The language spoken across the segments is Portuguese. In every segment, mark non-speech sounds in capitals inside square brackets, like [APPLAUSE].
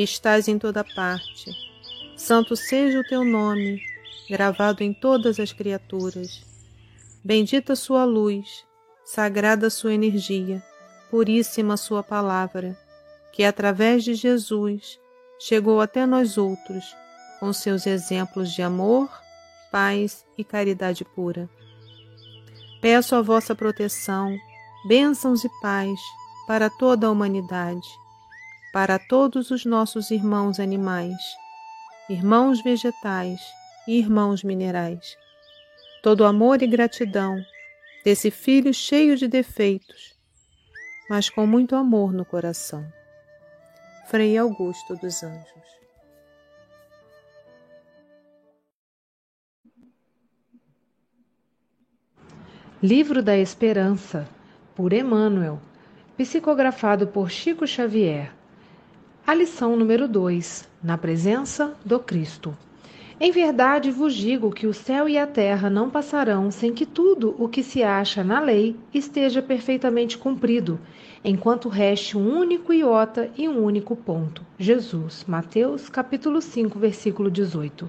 Que estás em toda parte, santo seja o teu nome, gravado em todas as criaturas. Bendita sua luz, sagrada sua energia, puríssima sua palavra, que através de Jesus chegou até nós outros, com seus exemplos de amor, paz e caridade pura. Peço a vossa proteção, bênçãos e paz para toda a humanidade, para todos os nossos irmãos animais, irmãos vegetais e irmãos minerais. Todo amor e gratidão desse filho cheio de defeitos, mas com muito amor no coração. Frei Augusto dos Anjos. Livro da Esperança, por Emmanuel, psicografado por Chico Xavier. A lição número 2: Na presença do Cristo. Em verdade vos digo que o céu e a terra não passarão sem que tudo o que se acha na lei esteja perfeitamente cumprido, enquanto reste um único iota e um único ponto. Jesus, Mateus, capítulo 5, versículo 18.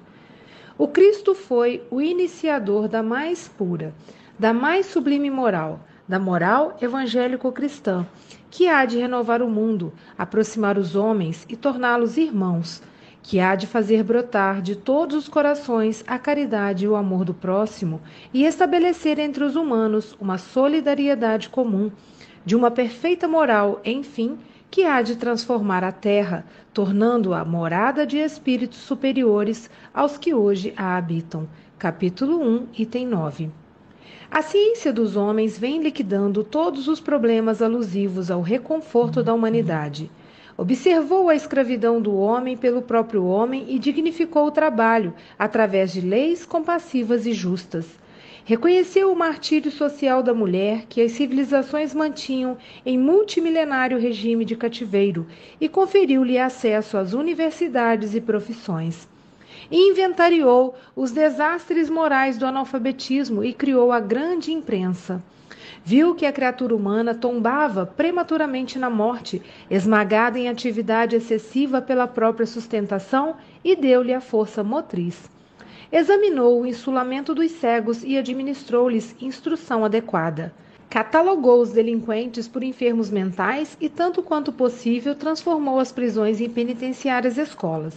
O Cristo foi o iniciador da mais pura, da mais sublime moral da moral evangélico-cristã, que há de renovar o mundo, aproximar os homens e torná-los irmãos, que há de fazer brotar de todos os corações a caridade e o amor do próximo e estabelecer entre os humanos uma solidariedade comum, de uma perfeita moral, enfim, que há de transformar a terra, tornando-a morada de espíritos superiores aos que hoje a habitam. Capítulo 1, item 9. A ciência dos homens vem liquidando todos os problemas alusivos ao reconforto da humanidade. Observou a escravidão do homem pelo próprio homem e dignificou o trabalho através de leis compassivas e justas. Reconheceu o martírio social da mulher que as civilizações mantinham em multimilenário regime de cativeiro e conferiu-lhe acesso às universidades e profissões inventariou os desastres morais do analfabetismo e criou a grande imprensa. Viu que a criatura humana tombava prematuramente na morte, esmagada em atividade excessiva pela própria sustentação e deu-lhe a força motriz. Examinou o insulamento dos cegos e administrou-lhes instrução adequada. Catalogou os delinquentes por enfermos mentais e, tanto quanto possível, transformou as prisões em penitenciárias escolas.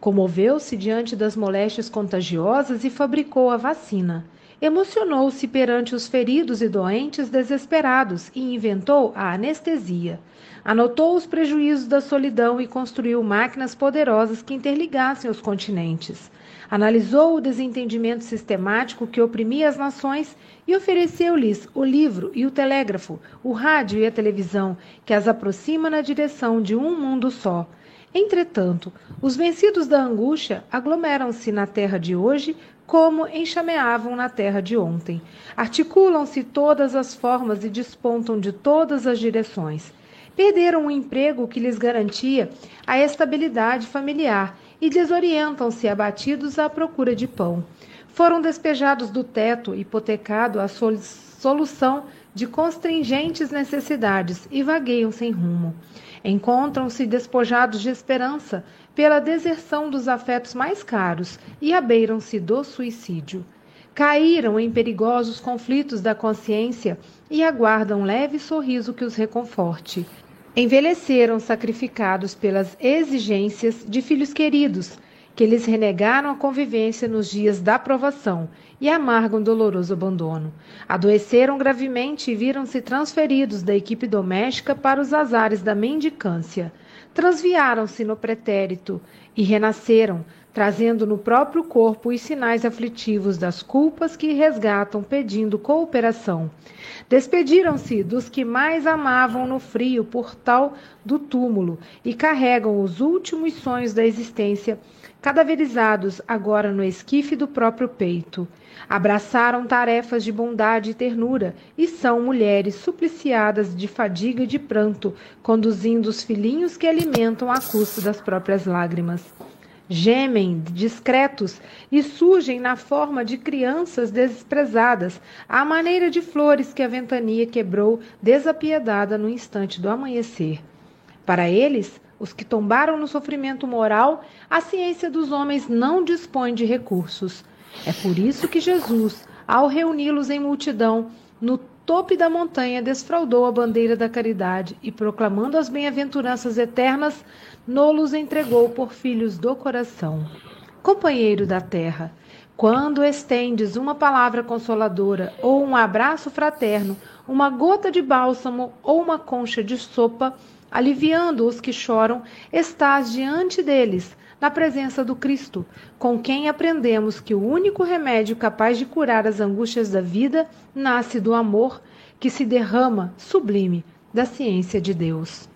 Comoveu-se diante das moléstias contagiosas e fabricou a vacina. Emocionou-se perante os feridos e doentes desesperados e inventou a anestesia. Anotou os prejuízos da solidão e construiu máquinas poderosas que interligassem os continentes. Analisou o desentendimento sistemático que oprimia as nações e ofereceu-lhes o livro e o telégrafo, o rádio e a televisão, que as aproxima na direção de um mundo só Entretanto, os vencidos da angústia aglomeram-se na terra de hoje como enxameavam na terra de ontem. Articulam-se todas as formas e despontam de todas as direções. Perderam o emprego que lhes garantia a estabilidade familiar e desorientam-se abatidos à procura de pão. Foram despejados do teto, hipotecado a solução de constringentes necessidades e vagueiam sem rumo. Encontram-se despojados de esperança pela deserção dos afetos mais caros e abeiram-se do suicídio. Caíram em perigosos conflitos da consciência e aguardam um leve sorriso que os reconforte. Envelheceram sacrificados pelas exigências de filhos queridos, que lhes renegaram a convivência nos dias da provação e amargam doloroso abandono. Adoeceram gravemente e viram-se transferidos da equipe doméstica para os azares da mendicância. Transviaram-se no pretérito e renasceram, trazendo no próprio corpo os sinais aflitivos das culpas que resgatam pedindo cooperação. Despediram-se dos que mais amavam no frio portal do túmulo e carregam os últimos sonhos da existência cadaverizados agora no esquife do próprio peito. Abraçaram tarefas de bondade e ternura e são mulheres supliciadas de fadiga e de pranto, conduzindo os filhinhos que alimentam à custa das próprias lágrimas. Gemem, discretos, e surgem na forma de crianças desprezadas, à maneira de flores que a ventania quebrou desapiedada no instante do amanhecer. Para eles, os que tombaram no sofrimento moral, a ciência dos homens não dispõe de recursos. É por isso que Jesus, ao reuni-los em multidão, no topo da montanha desfraudou a bandeira da caridade e, proclamando as bem-aventuranças eternas, nolos entregou por filhos do coração. Companheiro da terra, quando estendes uma palavra consoladora ou um abraço fraterno, uma gota de bálsamo ou uma concha de sopa, aliviando os que choram, estás diante deles, na presença do Cristo, com quem aprendemos que o único remédio capaz de curar as angústias da vida nasce do amor que se derrama, sublime, da ciência de Deus.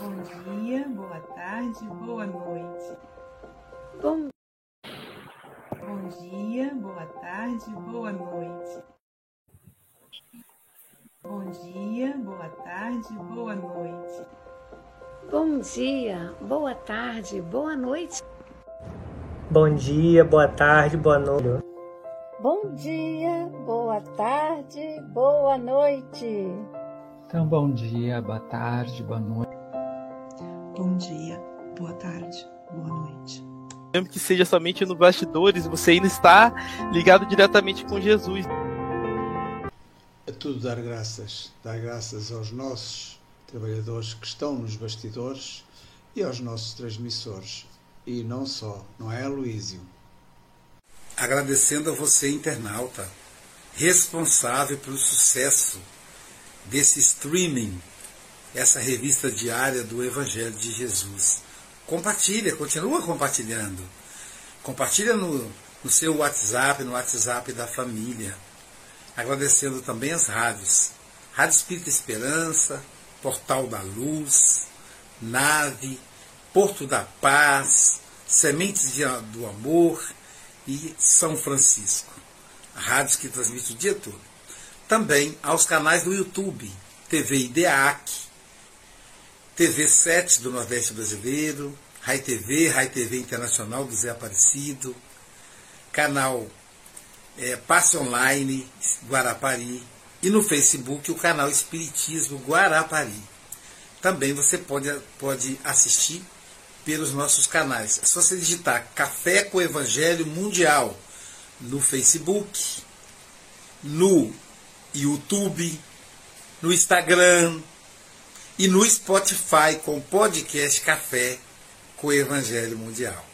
Bom dia, boa tarde, boa noite. Bom Bom dia, boa tarde, boa noite. Bom dia, boa tarde, boa noite. Bom dia, boa tarde, boa noite. Bom dia, boa tarde, boa noite. Bom dia, boa tarde, boa noite. Então, bom dia, boa tarde, boa noite. Bom dia, boa tarde, boa noite mesmo que seja somente no bastidores, você ainda está ligado diretamente com Jesus. É tudo dar graças, dar graças aos nossos trabalhadores que estão nos bastidores e aos nossos transmissores. E não só, não é, Luísio? Agradecendo a você, internauta, responsável pelo sucesso desse streaming, essa revista diária do Evangelho de Jesus. Compartilha, continua compartilhando. Compartilha no, no seu WhatsApp, no WhatsApp da família. Agradecendo também as rádios. Rádio Espírita Esperança, Portal da Luz, Nave, Porto da Paz, Sementes do Amor e São Francisco. Rádios que transmitem o dia todo. Também aos canais do YouTube, TV IDEAC, TV 7 do Nordeste Brasileiro, Rai TV, Rai TV Internacional do Zé Aparecido, canal é, Passe Online Guarapari e no Facebook o canal Espiritismo Guarapari. Também você pode, pode assistir pelos nossos canais. É só você digitar Café com Evangelho Mundial no Facebook, no YouTube, no Instagram, e no Spotify com o podcast Café com o Evangelho Mundial.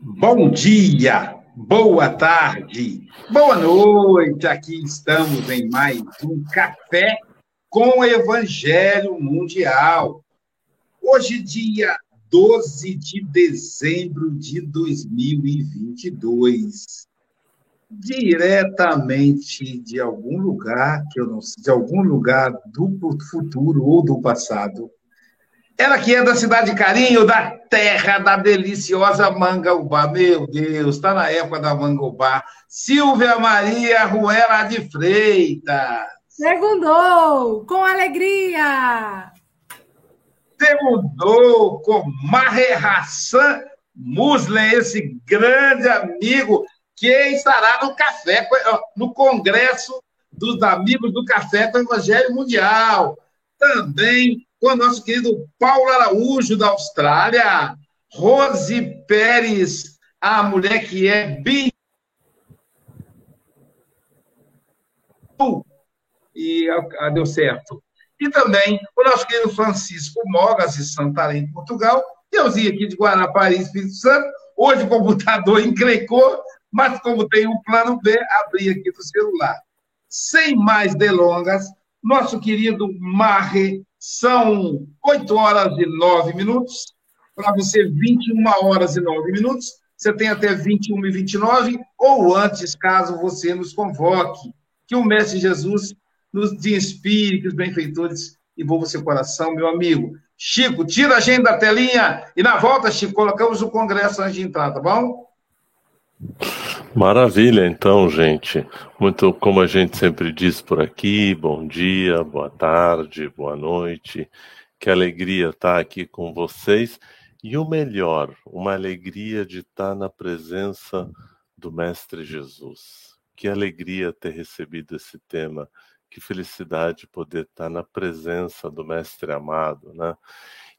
Bom dia, boa tarde, boa noite. Aqui estamos em mais um Café com o Evangelho Mundial. Hoje, dia 12 de dezembro de 2022 diretamente de algum lugar, que eu não sei, de algum lugar do futuro ou do passado. Ela que é da cidade de Carinho, da terra da deliciosa Mangaubá. Meu Deus, está na época da Mangaubá. Silvia Maria Ruela de Freitas. Segundou, com alegria. Segundou com Maher Hassan Muslim, esse grande amigo que estará no café, no Congresso dos Amigos do Café com o Evangelho Mundial. Também com o nosso querido Paulo Araújo, da Austrália. Rose Pérez, a mulher que é bi. E ah, deu certo. E também o nosso querido Francisco Mogas, de Santarém, Portugal. Euzinho aqui de Guarapari, Espírito Santo. Hoje o computador [LAUGHS] encrecou, mas como tem um plano B, abri aqui do celular. Sem mais delongas, nosso querido Marre, são 8 horas e 9 minutos, para você 21 horas e 9 minutos, você tem até 21 e 29, ou antes, caso você nos convoque. Que o Mestre Jesus nos inspire, que os benfeitores envolvam seu coração, meu amigo. Chico, tira a gente da telinha e na volta, Chico, colocamos o congresso antes de entrar, tá bom? Maravilha, então, gente. Muito como a gente sempre diz por aqui, bom dia, boa tarde, boa noite. Que alegria estar aqui com vocês. E o melhor, uma alegria de estar na presença do Mestre Jesus. Que alegria ter recebido esse tema. Que felicidade poder estar na presença do Mestre amado, né?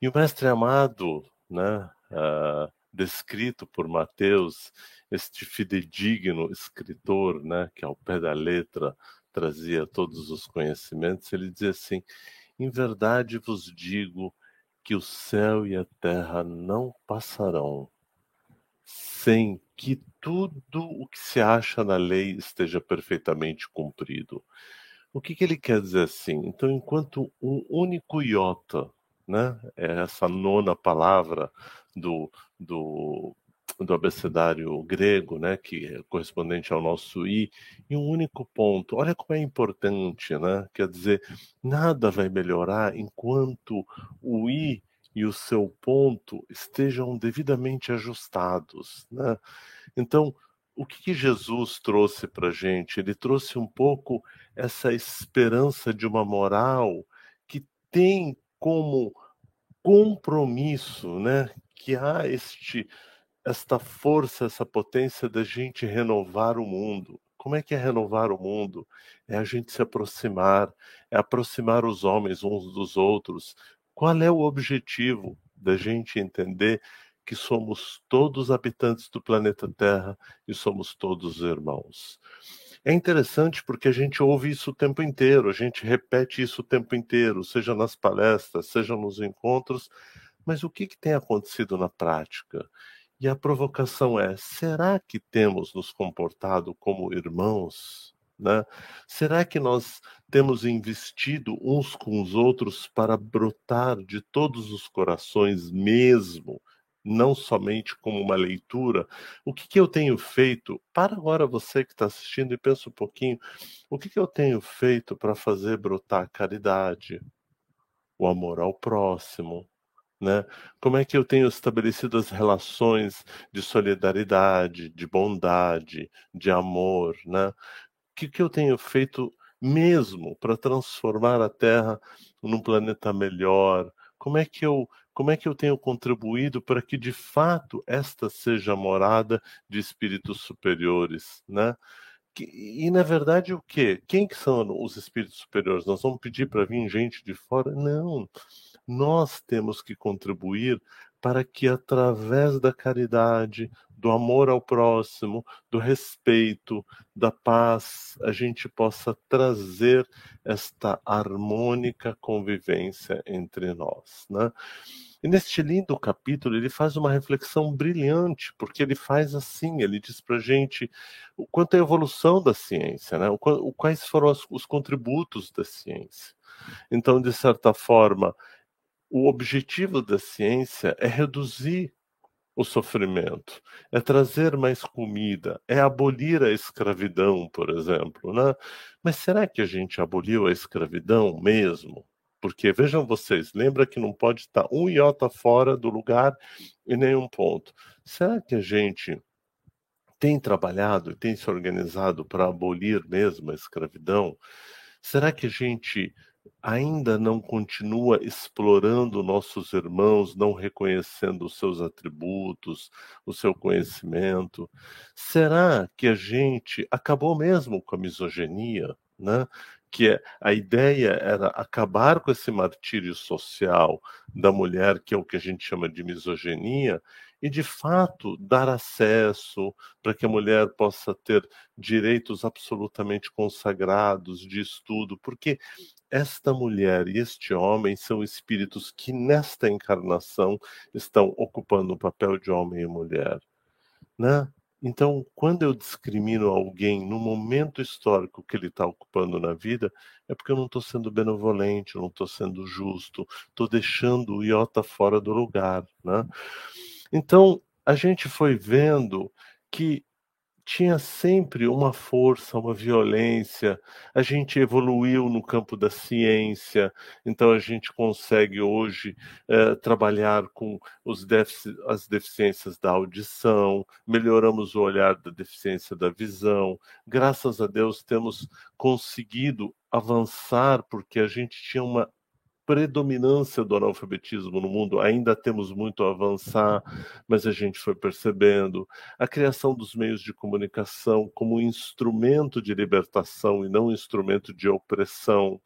E o Mestre amado, né? Uh, descrito por Mateus, este fidedigno escritor, né? Que ao pé da letra trazia todos os conhecimentos. Ele dizia assim: Em verdade vos digo que o céu e a terra não passarão sem que tudo o que se acha na lei esteja perfeitamente cumprido. O que, que ele quer dizer assim? Então, enquanto um único iota, né, é essa nona palavra do, do, do abecedário grego, né, que é correspondente ao nosso i, em um único ponto. Olha como é importante, né? Quer dizer, nada vai melhorar enquanto o i e o seu ponto estejam devidamente ajustados. Né? Então, o que, que Jesus trouxe para a gente? Ele trouxe um pouco essa esperança de uma moral que tem como compromisso, né, que há este esta força, essa potência da gente renovar o mundo. Como é que é renovar o mundo? É a gente se aproximar, é aproximar os homens uns dos outros, qual é o objetivo da gente entender que somos todos habitantes do planeta Terra e somos todos irmãos? É interessante porque a gente ouve isso o tempo inteiro, a gente repete isso o tempo inteiro, seja nas palestras, seja nos encontros, mas o que, que tem acontecido na prática? E a provocação é: será que temos nos comportado como irmãos? Né? Será que nós temos investido uns com os outros para brotar de todos os corações mesmo, não somente como uma leitura? O que, que eu tenho feito? Para agora você que está assistindo e pensa um pouquinho: o que, que eu tenho feito para fazer brotar a caridade, o amor ao próximo? Né? Como é que eu tenho estabelecido as relações de solidariedade, de bondade, de amor, né? que, que eu tenho feito mesmo para transformar a Terra num planeta melhor? Como é que eu como é que eu tenho contribuído para que de fato esta seja a morada de espíritos superiores, né? E na verdade o que? Quem que são os espíritos superiores? Nós vamos pedir para vir gente de fora? Não. Nós temos que contribuir para que através da caridade, do amor ao próximo, do respeito, da paz, a gente possa trazer esta harmônica convivência entre nós, né? E neste lindo capítulo ele faz uma reflexão brilhante, porque ele faz assim, ele diz para gente o quanto é a evolução da ciência, né? O, o quais foram os, os contributos da ciência. Então, de certa forma, o objetivo da ciência é reduzir o sofrimento, é trazer mais comida, é abolir a escravidão, por exemplo, né? Mas será que a gente aboliu a escravidão mesmo? Porque vejam vocês, lembra que não pode estar um iota fora do lugar e nenhum ponto. Será que a gente tem trabalhado e tem se organizado para abolir mesmo a escravidão? Será que a gente ainda não continua explorando nossos irmãos, não reconhecendo os seus atributos, o seu conhecimento? Será que a gente acabou mesmo com a misoginia, né? Que é, a ideia era acabar com esse martírio social da mulher, que é o que a gente chama de misoginia, e de fato dar acesso para que a mulher possa ter direitos absolutamente consagrados de estudo, porque esta mulher e este homem são espíritos que nesta encarnação estão ocupando o papel de homem e mulher, né? Então, quando eu discrimino alguém no momento histórico que ele está ocupando na vida, é porque eu não estou sendo benevolente, eu não estou sendo justo, estou deixando o iota fora do lugar. Né? Então, a gente foi vendo que tinha sempre uma força, uma violência. A gente evoluiu no campo da ciência, então a gente consegue hoje eh, trabalhar com os as deficiências da audição, melhoramos o olhar da deficiência da visão. Graças a Deus temos conseguido avançar porque a gente tinha uma predominância do analfabetismo no mundo, ainda temos muito a avançar, mas a gente foi percebendo a criação dos meios de comunicação como instrumento de libertação e não instrumento de opressão.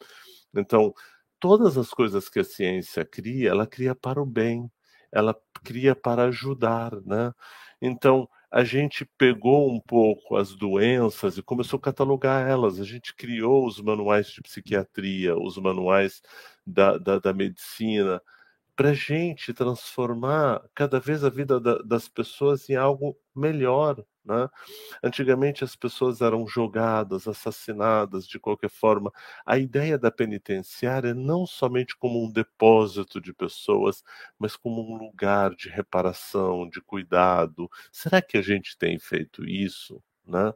Então, todas as coisas que a ciência cria, ela cria para o bem, ela cria para ajudar, né? Então, a gente pegou um pouco as doenças e começou a catalogar elas. A gente criou os manuais de psiquiatria, os manuais da, da, da medicina, para gente transformar cada vez a vida da, das pessoas em algo melhor. Né? Antigamente as pessoas eram jogadas, assassinadas de qualquer forma. A ideia da penitenciária não somente como um depósito de pessoas, mas como um lugar de reparação, de cuidado. Será que a gente tem feito isso? Né?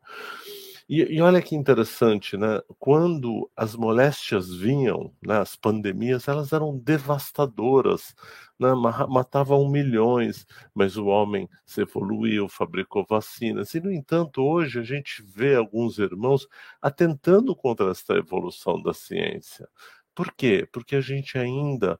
E, e, olha que interessante, né? Quando as moléstias vinham, né, as pandemias, elas eram devastadoras, né? matavam milhões, mas o homem se evoluiu, fabricou vacinas. E, no entanto, hoje a gente vê alguns irmãos atentando contra esta evolução da ciência. Por quê? Porque a gente ainda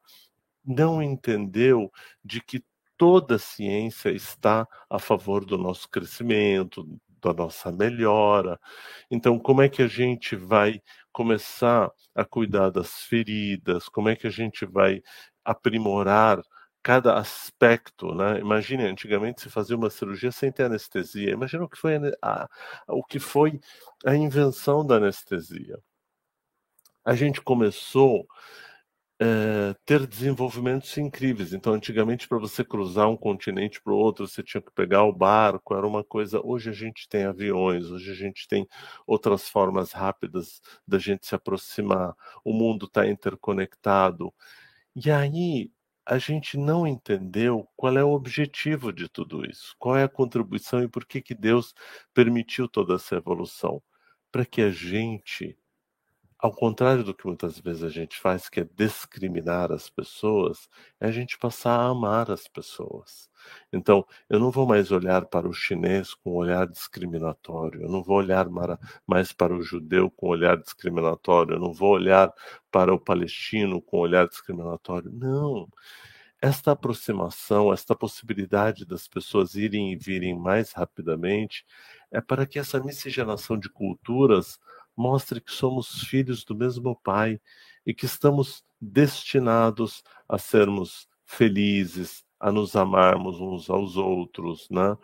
não entendeu de que toda ciência está a favor do nosso crescimento, da nossa melhora. Então, como é que a gente vai começar a cuidar das feridas? Como é que a gente vai aprimorar cada aspecto, né? Imagine, antigamente se fazia uma cirurgia sem ter anestesia. Imagina o que foi a, a, o que foi a invenção da anestesia. A gente começou é, ter desenvolvimentos incríveis. Então, antigamente, para você cruzar um continente para o outro, você tinha que pegar o barco, era uma coisa. Hoje a gente tem aviões, hoje a gente tem outras formas rápidas da gente se aproximar. O mundo está interconectado. E aí, a gente não entendeu qual é o objetivo de tudo isso, qual é a contribuição e por que, que Deus permitiu toda essa evolução. Para que a gente ao contrário do que muitas vezes a gente faz, que é discriminar as pessoas, é a gente passar a amar as pessoas. Então, eu não vou mais olhar para o chinês com um olhar discriminatório, eu não vou olhar mais para o judeu com um olhar discriminatório, eu não vou olhar para o palestino com um olhar discriminatório. Não. Esta aproximação, esta possibilidade das pessoas irem e virem mais rapidamente, é para que essa miscigenação de culturas mostre que somos filhos do mesmo Pai e que estamos destinados a sermos felizes, a nos amarmos uns aos outros, né?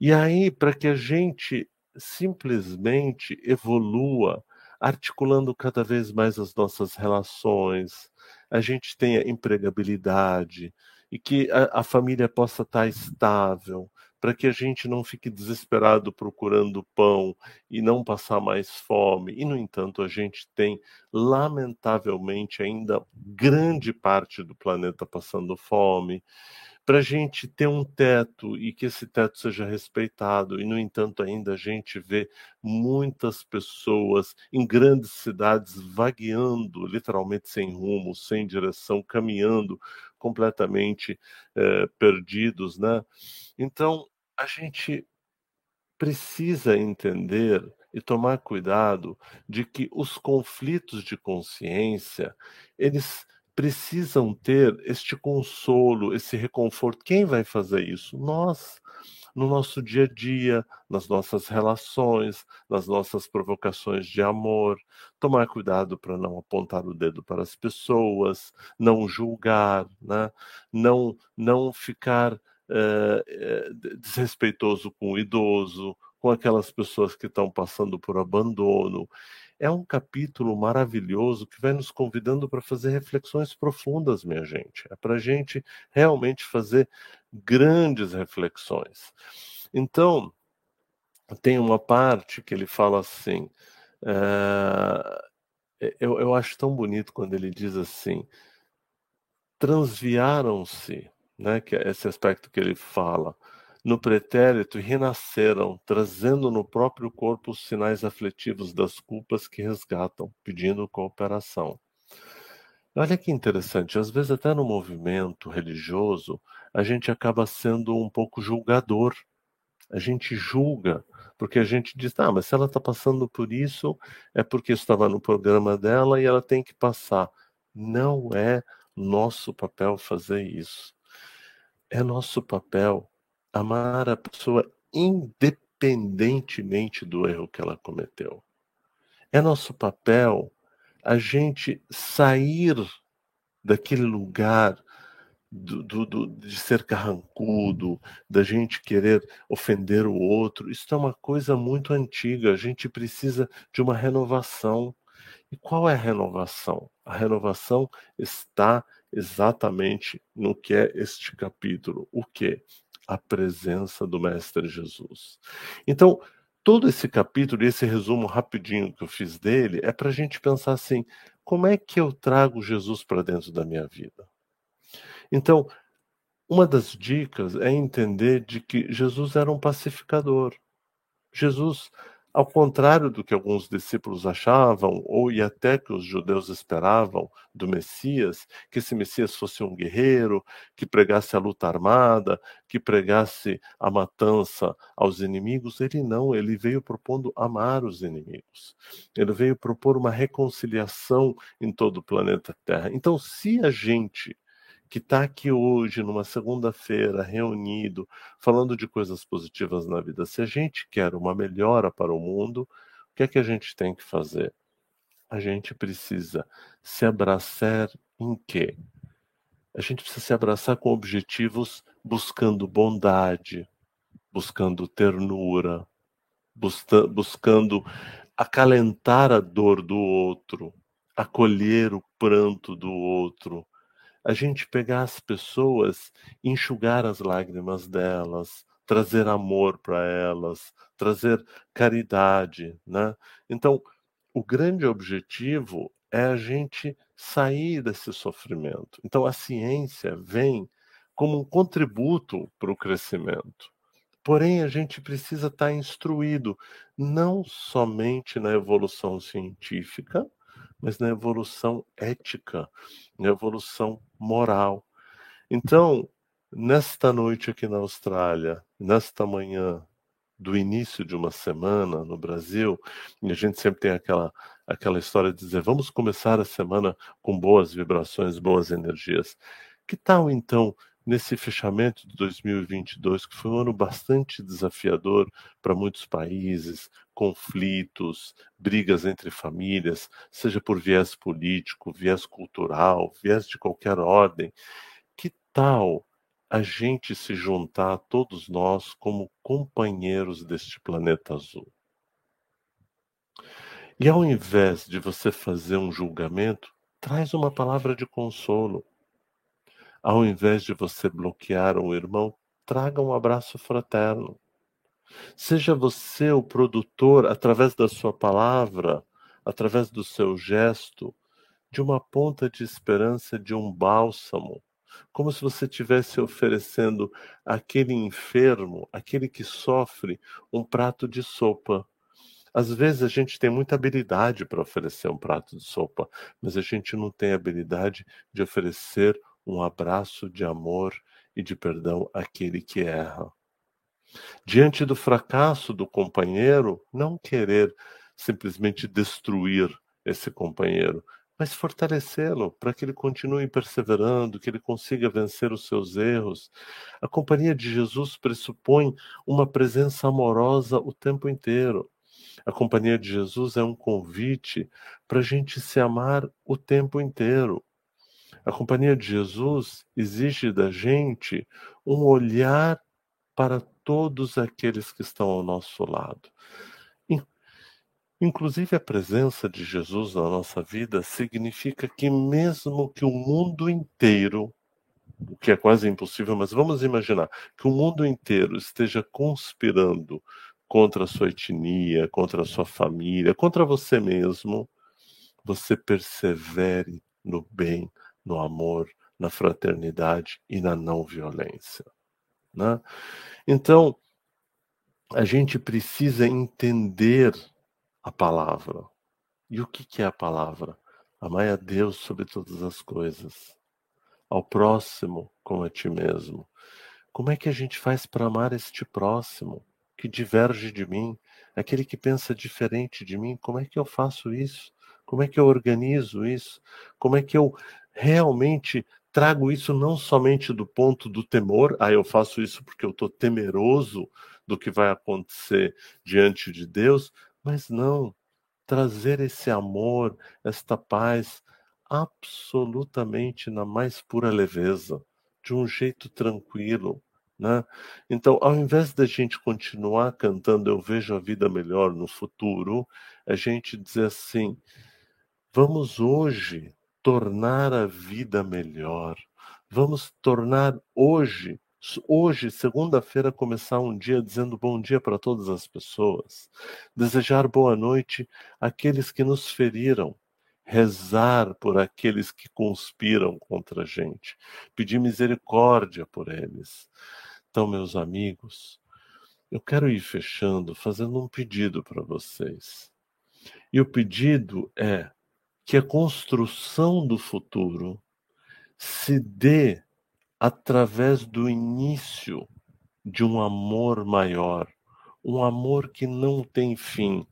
E aí, para que a gente simplesmente evolua, articulando cada vez mais as nossas relações, a gente tenha empregabilidade e que a, a família possa estar estável, para que a gente não fique desesperado procurando pão e não passar mais fome. E, no entanto, a gente tem, lamentavelmente, ainda grande parte do planeta passando fome para a gente ter um teto e que esse teto seja respeitado. E, no entanto, ainda a gente vê muitas pessoas em grandes cidades vagueando, literalmente sem rumo, sem direção, caminhando completamente eh, perdidos, né? Então, a gente precisa entender e tomar cuidado de que os conflitos de consciência, eles precisam ter este consolo, esse reconforto. Quem vai fazer isso? Nós, no nosso dia a dia, nas nossas relações, nas nossas provocações de amor. Tomar cuidado para não apontar o dedo para as pessoas, não julgar, né? não, não ficar é, desrespeitoso com o idoso, com aquelas pessoas que estão passando por abandono. É um capítulo maravilhoso que vai nos convidando para fazer reflexões profundas, minha gente. É para a gente realmente fazer grandes reflexões. Então, tem uma parte que ele fala assim. É, eu, eu acho tão bonito quando ele diz assim: transviaram-se né, que é esse aspecto que ele fala, no pretérito renasceram, trazendo no próprio corpo os sinais afetivos das culpas que resgatam, pedindo cooperação. Olha que interessante, às vezes até no movimento religioso, a gente acaba sendo um pouco julgador. A gente julga, porque a gente diz, ah, mas se ela está passando por isso, é porque estava no programa dela e ela tem que passar. Não é nosso papel fazer isso. É nosso papel amar a pessoa independentemente do erro que ela cometeu. É nosso papel a gente sair daquele lugar do, do, do, de ser carrancudo, da gente querer ofender o outro. Isso é uma coisa muito antiga. A gente precisa de uma renovação. E qual é a renovação? A renovação está exatamente no que é este capítulo. O que? A presença do Mestre Jesus. Então, todo esse capítulo, esse resumo rapidinho que eu fiz dele, é para a gente pensar assim: como é que eu trago Jesus para dentro da minha vida? Então, uma das dicas é entender de que Jesus era um pacificador. Jesus ao contrário do que alguns discípulos achavam, ou e até que os judeus esperavam do Messias, que esse Messias fosse um guerreiro, que pregasse a luta armada, que pregasse a matança aos inimigos, ele não, ele veio propondo amar os inimigos. Ele veio propor uma reconciliação em todo o planeta Terra. Então, se a gente que está aqui hoje, numa segunda-feira, reunido, falando de coisas positivas na vida, se a gente quer uma melhora para o mundo, o que é que a gente tem que fazer? A gente precisa se abraçar em quê? A gente precisa se abraçar com objetivos buscando bondade, buscando ternura, buscando acalentar a dor do outro, acolher o pranto do outro, a gente pegar as pessoas, enxugar as lágrimas delas, trazer amor para elas, trazer caridade, né? Então, o grande objetivo é a gente sair desse sofrimento. Então, a ciência vem como um contributo para o crescimento. Porém, a gente precisa estar instruído não somente na evolução científica, mas na evolução ética, na evolução moral. Então, nesta noite aqui na Austrália, nesta manhã do início de uma semana no Brasil, e a gente sempre tem aquela aquela história de dizer, vamos começar a semana com boas vibrações, boas energias. Que tal então nesse fechamento de 2022, que foi um ano bastante desafiador para muitos países, conflitos, brigas entre famílias, seja por viés político, viés cultural, viés de qualquer ordem. Que tal a gente se juntar, todos nós, como companheiros deste planeta azul? E ao invés de você fazer um julgamento, traz uma palavra de consolo ao invés de você bloquear um irmão, traga um abraço fraterno. Seja você o produtor, através da sua palavra, através do seu gesto, de uma ponta de esperança, de um bálsamo, como se você estivesse oferecendo àquele enfermo, àquele que sofre, um prato de sopa. Às vezes a gente tem muita habilidade para oferecer um prato de sopa, mas a gente não tem habilidade de oferecer um abraço de amor e de perdão àquele que erra. Diante do fracasso do companheiro, não querer simplesmente destruir esse companheiro, mas fortalecê-lo para que ele continue perseverando, que ele consiga vencer os seus erros. A companhia de Jesus pressupõe uma presença amorosa o tempo inteiro. A companhia de Jesus é um convite para a gente se amar o tempo inteiro. A companhia de Jesus exige da gente um olhar para todos aqueles que estão ao nosso lado. Inclusive, a presença de Jesus na nossa vida significa que, mesmo que o mundo inteiro, o que é quase impossível, mas vamos imaginar que o mundo inteiro esteja conspirando contra a sua etnia, contra a sua família, contra você mesmo, você persevere no bem, no amor, na fraternidade e na não violência. Né? Então, a gente precisa entender a palavra. E o que, que é a palavra? Amai a Deus sobre todas as coisas, ao próximo como a ti mesmo. Como é que a gente faz para amar este próximo que diverge de mim, aquele que pensa diferente de mim? Como é que eu faço isso? Como é que eu organizo isso? Como é que eu realmente trago isso não somente do ponto do temor, ah, eu faço isso porque eu estou temeroso do que vai acontecer diante de Deus, mas não, trazer esse amor, esta paz, absolutamente na mais pura leveza, de um jeito tranquilo. Né? Então, ao invés da gente continuar cantando Eu vejo a vida melhor no futuro, a gente dizer assim: vamos hoje tornar a vida melhor, vamos tornar hoje hoje, segunda-feira, começar um dia dizendo bom dia para todas as pessoas, desejar boa noite àqueles que nos feriram, rezar por aqueles que conspiram contra a gente, pedir misericórdia por eles. Então, meus amigos, eu quero ir fechando fazendo um pedido para vocês. E o pedido é que a construção do futuro se dê através do início de um amor maior, um amor que não tem fim,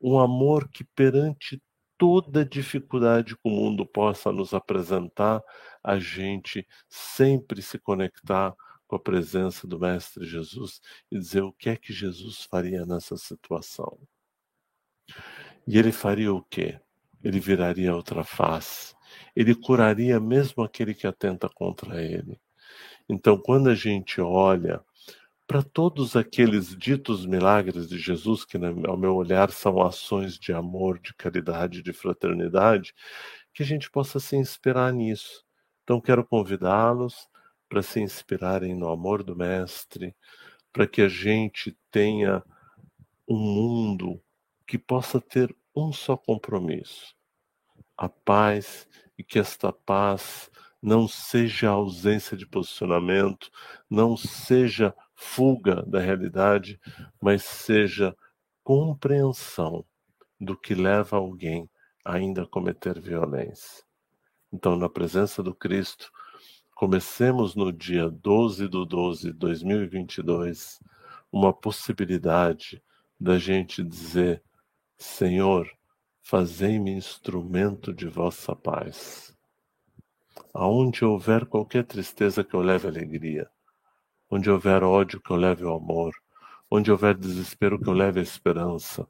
um amor que perante toda dificuldade que o mundo possa nos apresentar, a gente sempre se conectar com a presença do Mestre Jesus e dizer o que é que Jesus faria nessa situação. E ele faria o quê? Ele viraria outra face ele curaria mesmo aquele que atenta contra ele. Então, quando a gente olha para todos aqueles ditos milagres de Jesus, que, ao meu olhar, são ações de amor, de caridade, de fraternidade, que a gente possa se inspirar nisso. Então, quero convidá-los para se inspirarem no amor do Mestre, para que a gente tenha um mundo que possa ter um só compromisso: a paz e que esta paz não seja ausência de posicionamento, não seja fuga da realidade, mas seja compreensão do que leva alguém ainda a cometer violência. Então, na presença do Cristo, comecemos no dia 12 do 12 de 2022 uma possibilidade da gente dizer: Senhor, fazei-me instrumento de vossa paz. Aonde houver qualquer tristeza que eu leve alegria, onde houver ódio que eu leve o amor, onde houver desespero que eu leve a esperança.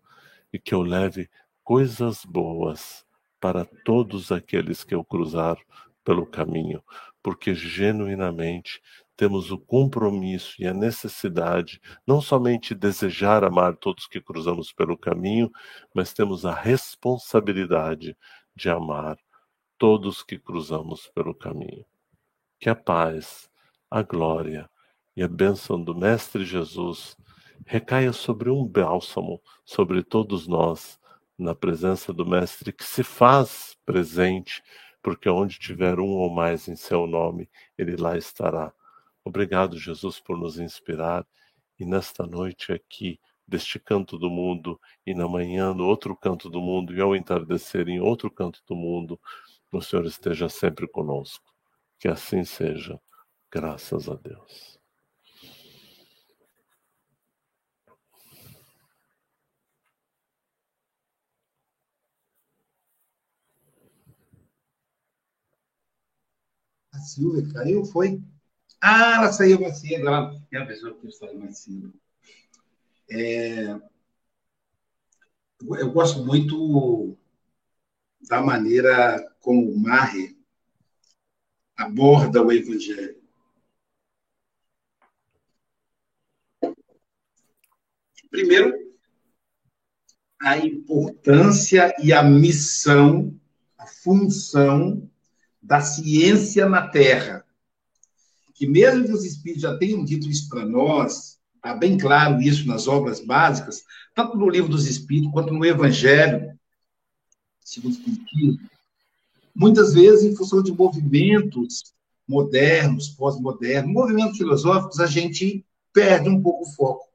E que eu leve coisas boas para todos aqueles que eu cruzar pelo caminho, porque genuinamente temos o compromisso e a necessidade, não somente desejar amar todos que cruzamos pelo caminho, mas temos a responsabilidade de amar todos que cruzamos pelo caminho. Que a paz, a glória e a bênção do Mestre Jesus recaia sobre um bálsamo sobre todos nós, na presença do Mestre que se faz presente, porque onde tiver um ou mais em seu nome, ele lá estará Obrigado, Jesus, por nos inspirar e nesta noite aqui, deste canto do mundo, e na manhã no outro canto do mundo, e ao entardecer em outro canto do mundo, o Senhor esteja sempre conosco. Que assim seja, graças a Deus. A Silvia caiu, foi? Ah, ela saiu mais cedo. Ela é a pessoa que saiu mais cedo. É, eu gosto muito da maneira como o Marre aborda o Evangelho. Primeiro, a importância e a missão, a função da ciência na Terra que mesmo que os Espíritos já tenham dito isso para nós, está bem claro isso nas obras básicas, tanto no livro dos Espíritos quanto no Evangelho, segundo o Espiritismo, muitas vezes em função de movimentos modernos, pós-modernos, movimentos filosóficos, a gente perde um pouco o foco.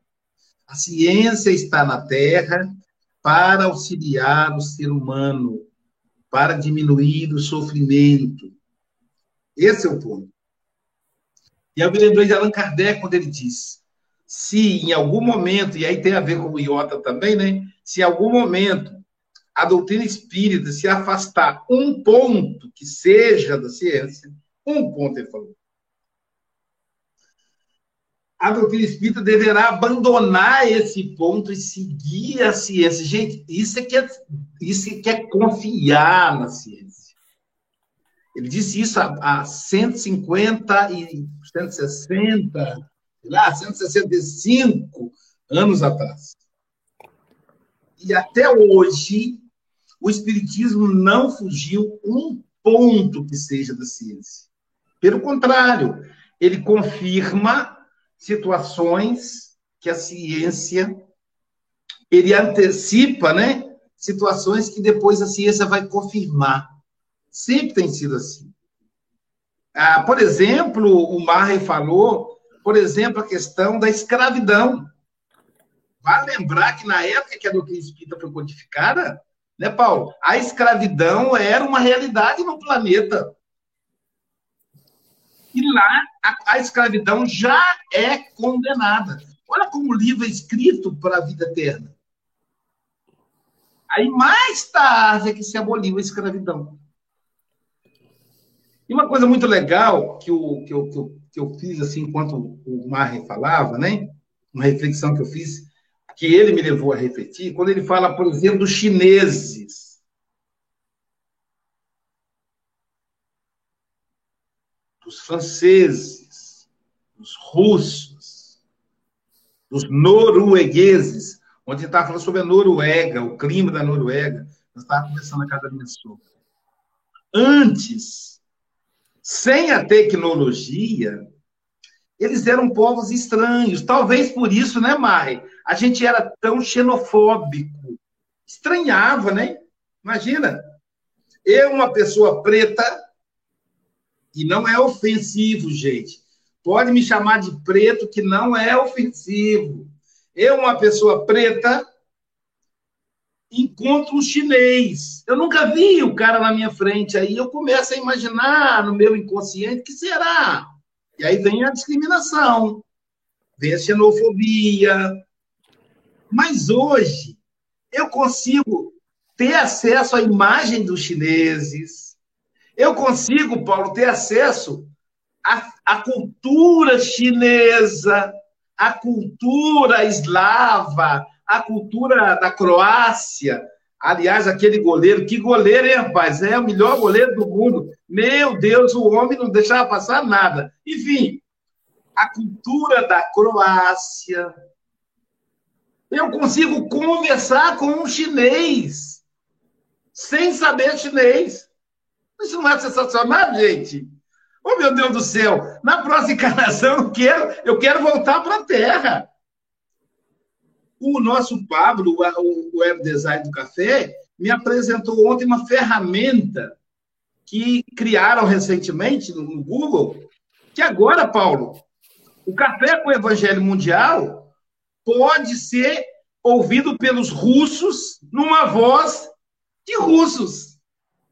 A ciência está na Terra para auxiliar o ser humano, para diminuir o sofrimento. Esse é o ponto. E eu me lembrei de Allan Kardec quando ele diz: se em algum momento, e aí tem a ver com o Iota também, né? Se em algum momento a doutrina espírita se afastar um ponto que seja da ciência, um ponto ele falou, a doutrina espírita deverá abandonar esse ponto e seguir a ciência. Gente, isso é que é, isso é, que é confiar na ciência. Ele disse isso há, há 150 e 160, lá, 165 anos atrás. E até hoje, o Espiritismo não fugiu um ponto que seja da ciência. Pelo contrário, ele confirma situações que a ciência ele antecipa, né? Situações que depois a ciência vai confirmar. Sempre tem sido assim. Ah, por exemplo, o Marre falou, por exemplo, a questão da escravidão. Vale lembrar que na época que a doutrina espírita foi codificada, né, Paulo? A escravidão era uma realidade no planeta. E lá a, a escravidão já é condenada. Olha como o livro é escrito para a vida eterna. Aí mais tarde é que se aboliu a escravidão. E uma coisa muito legal que, eu, que, eu, que, eu, que eu fiz assim enquanto o Marre falava, né? Uma reflexão que eu fiz, que ele me levou a refletir, quando ele fala, por exemplo, dos chineses. dos franceses, dos russos, dos noruegueses, onde estava falando sobre a Noruega, o clima da Noruega. Nós estávamos conversando na casa da minha sogra. Antes, sem a tecnologia, eles eram povos estranhos. Talvez por isso, né, Mai? A gente era tão xenofóbico. Estranhava, né? Imagina. Eu, uma pessoa preta, e não é ofensivo, gente. Pode me chamar de preto, que não é ofensivo. Eu, uma pessoa preta, encontro um chinês. Eu nunca vi o cara na minha frente. Aí eu começo a imaginar no meu inconsciente que será. E aí vem a discriminação, vem a xenofobia. Mas hoje eu consigo ter acesso à imagem dos chineses, eu consigo, Paulo, ter acesso à, à cultura chinesa, à cultura eslava, à cultura da Croácia. Aliás, aquele goleiro, que goleiro, hein, rapaz? É o melhor goleiro do mundo. Meu Deus, o homem não deixava passar nada. Enfim, a cultura da Croácia. Eu consigo conversar com um chinês sem saber chinês. Isso não é sensacional, gente? Oh, meu Deus do céu! Na próxima [LAUGHS] encarnação, eu quero, eu quero voltar para a Terra. O nosso Pablo, o web design do café, me apresentou ontem uma ferramenta que criaram recentemente no Google, que agora, Paulo, o café com o Evangelho Mundial pode ser ouvido pelos russos numa voz de russos.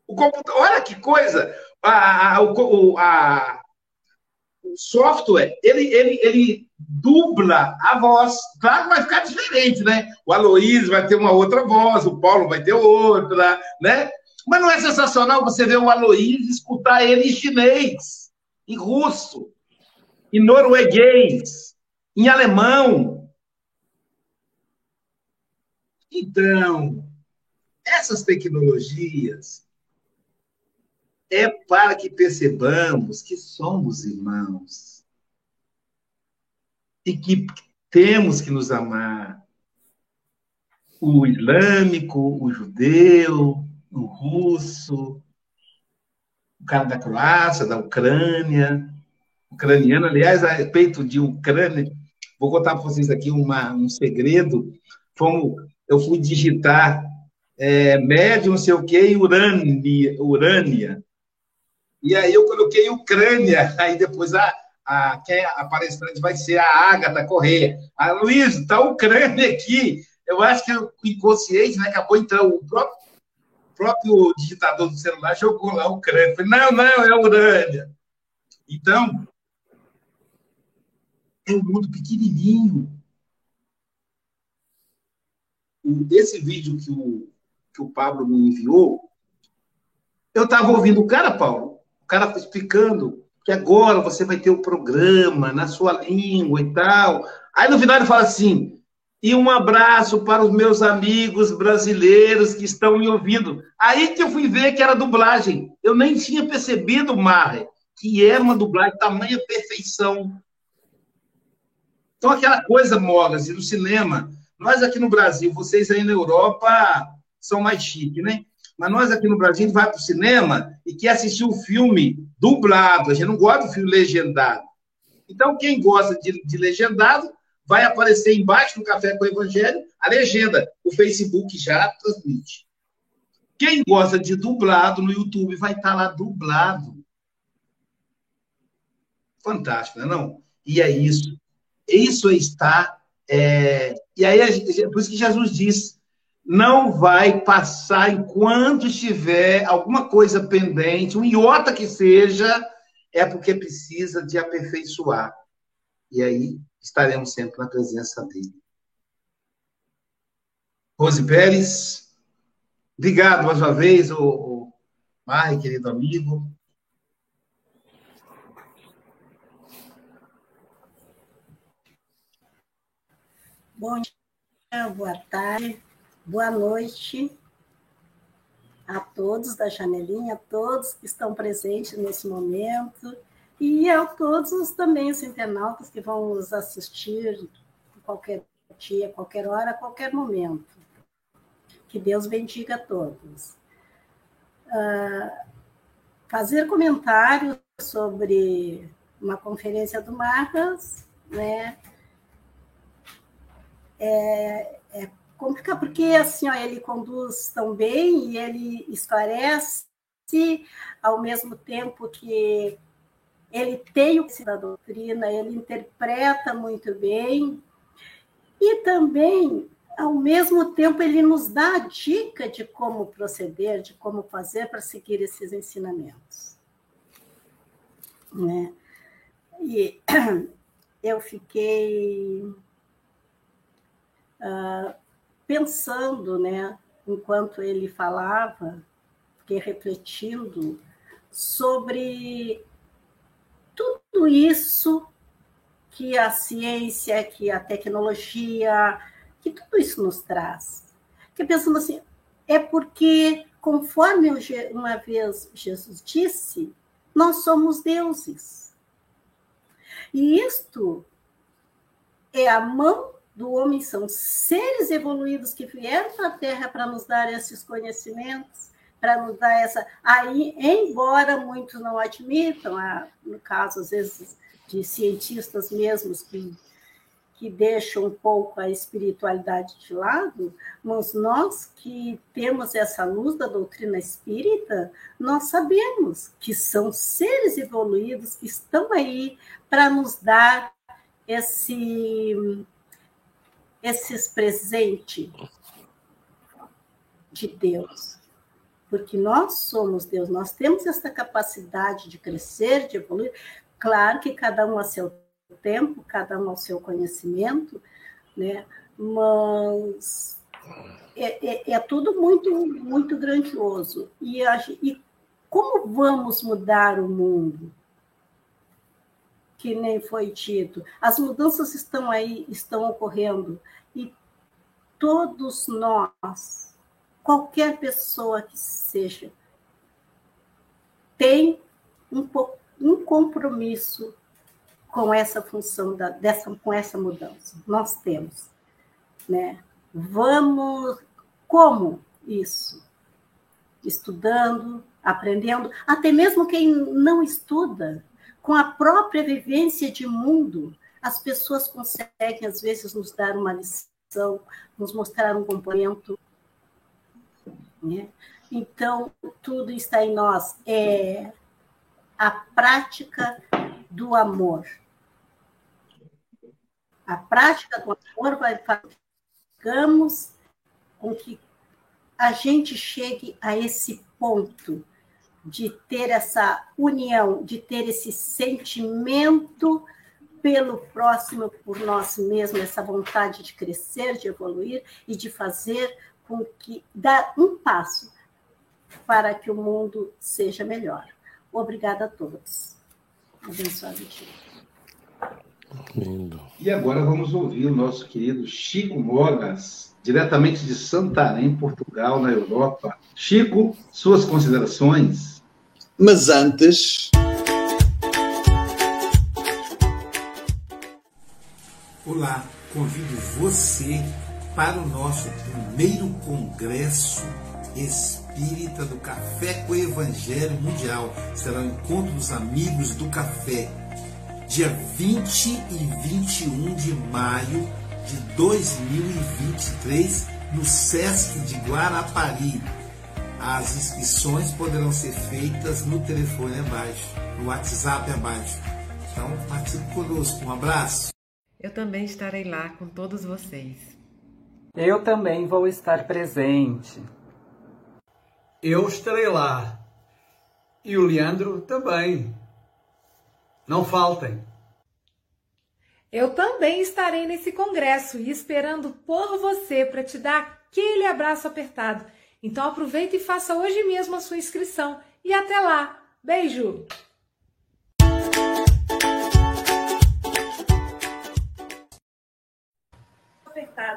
O computador, olha que coisa! A, a, a, o software, ele, ele, ele dubla a voz. Claro que vai ficar diferente, né? O Aloysio vai ter uma outra voz, o Paulo vai ter outra, né? Mas não é sensacional você ver o Aloysio escutar ele em chinês, em russo, em norueguês, em alemão. Então, essas tecnologias é para que percebamos que somos irmãos e que temos que nos amar. O islâmico, o judeu, o russo, o cara da Croácia, da Ucrânia, ucraniano, aliás, a respeito de Ucrânia, vou contar para vocês aqui uma, um segredo. Eu fui digitar é, médium, não sei o quê, e Urânia, Urânia. E aí eu coloquei Ucrânia, [LAUGHS] aí depois a, a, quem a palestrante vai ser a Agatha Corrêa. A Luiz, está Ucrânia aqui. Eu acho que o inconsciente né, acabou entrando. O próprio, próprio digitador do celular jogou lá Ucrânia. Falei, não, não, é Urânia. Então, é um mundo pequenininho. Esse vídeo que o, que o Pablo me enviou, eu estava ouvindo o cara, Paulo, o cara explicando que agora você vai ter o um programa na sua língua e tal. Aí no final ele fala assim: e um abraço para os meus amigos brasileiros que estão me ouvindo. Aí que eu fui ver que era dublagem. Eu nem tinha percebido, Marre, que era uma dublagem, tamanha perfeição. Então, aquela coisa, Mogas, e no cinema, nós aqui no Brasil, vocês aí na Europa são mais chiques, né? Mas nós aqui no Brasil, a gente vai para o cinema e quer assistir o um filme dublado. A gente não gosta do filme legendado. Então, quem gosta de, de legendado, vai aparecer embaixo do Café com o Evangelho a legenda. O Facebook já transmite. Quem gosta de dublado no YouTube vai estar lá dublado. Fantástico, não é não? E é isso. Isso é estar. É... E aí, por isso que Jesus diz: não vai passar enquanto estiver alguma coisa pendente, um iota que seja, é porque precisa de aperfeiçoar. E aí estaremos sempre na presença dele. Rose Pérez, obrigado mais uma vez, o, o querido amigo. Bom dia, boa tarde, boa noite a todos da janelinha, a todos que estão presentes nesse momento e a todos também os internautas que vão nos assistir qualquer dia, qualquer hora, qualquer momento. Que Deus bendiga a todos. Uh, fazer comentários sobre uma conferência do Marcos, né? É, é complicado, porque assim, ó, ele conduz tão bem e ele esclarece ao mesmo tempo que ele tem o da doutrina, ele interpreta muito bem e também, ao mesmo tempo, ele nos dá a dica de como proceder, de como fazer para seguir esses ensinamentos. Né? E [CLEARS THROAT] eu fiquei uh, pensando, né, enquanto ele falava, fiquei refletindo sobre tudo isso que a ciência, que a tecnologia, que tudo isso nos traz. Fiquei pensando assim, é porque, conforme uma vez Jesus disse, nós somos deuses. E isto é a mão do homem, são seres evoluídos que vieram para a Terra para nos dar esses conhecimentos, para nos dar essa. Aí, embora muitos não admitam, no caso, às vezes, de cientistas mesmos que, que deixam um pouco a espiritualidade de lado, mas nós que temos essa luz da doutrina espírita, nós sabemos que são seres evoluídos que estão aí para nos dar esse esses presentes de Deus porque nós somos Deus, nós temos essa capacidade de crescer, de evoluir. Claro que cada um a seu tempo, cada um ao seu conhecimento, né? Mas é, é, é tudo muito, muito grandioso. E, a, e como vamos mudar o mundo? Que nem foi dito. As mudanças estão aí, estão ocorrendo. E todos nós qualquer pessoa que seja, tem um, um compromisso com essa função, da, dessa, com essa mudança. Nós temos. Né? Vamos. Como isso? Estudando, aprendendo, até mesmo quem não estuda, com a própria vivência de mundo, as pessoas conseguem, às vezes, nos dar uma lição, nos mostrar um comportamento né? Então, tudo está em nós. É a prática do amor. A prática do amor vai fazer com que a gente chegue a esse ponto de ter essa união, de ter esse sentimento pelo próximo, por nós mesmos, essa vontade de crescer, de evoluir e de fazer com que dar um passo para que o mundo seja melhor. Obrigada a todos. Abençoado dia. Lindo. E agora vamos ouvir o nosso querido Chico Mogas, diretamente de Santarém, Portugal, na Europa. Chico, suas considerações? Mas antes. Olá, convido você para o nosso primeiro congresso espírita do Café com o Evangelho Mundial. Será o encontro dos amigos do café, dia 20 e 21 de maio de 2023, no SESC de Guarapari. As inscrições poderão ser feitas no telefone abaixo, no WhatsApp abaixo. Então, participe conosco. Um abraço. Eu também estarei lá com todos vocês. Eu também vou estar presente. Eu estarei lá. E o Leandro também. Não faltem. Eu também estarei nesse congresso e esperando por você para te dar aquele abraço apertado. Então aproveita e faça hoje mesmo a sua inscrição. E até lá. Beijo!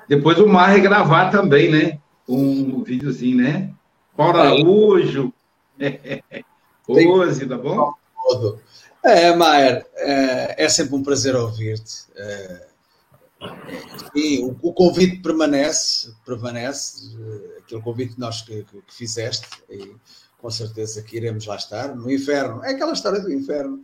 Depois o Mar regravar também, né? Um videozinho, né? Paulo Araújo. [LAUGHS] Rose, tá bom? É, Maier, é, é, sempre um prazer ouvir-te. É, e o, o, convite permanece, permanece, aquele convite que nós que, que, fizeste, e com certeza que iremos lá estar, no inferno. É aquela história do inferno.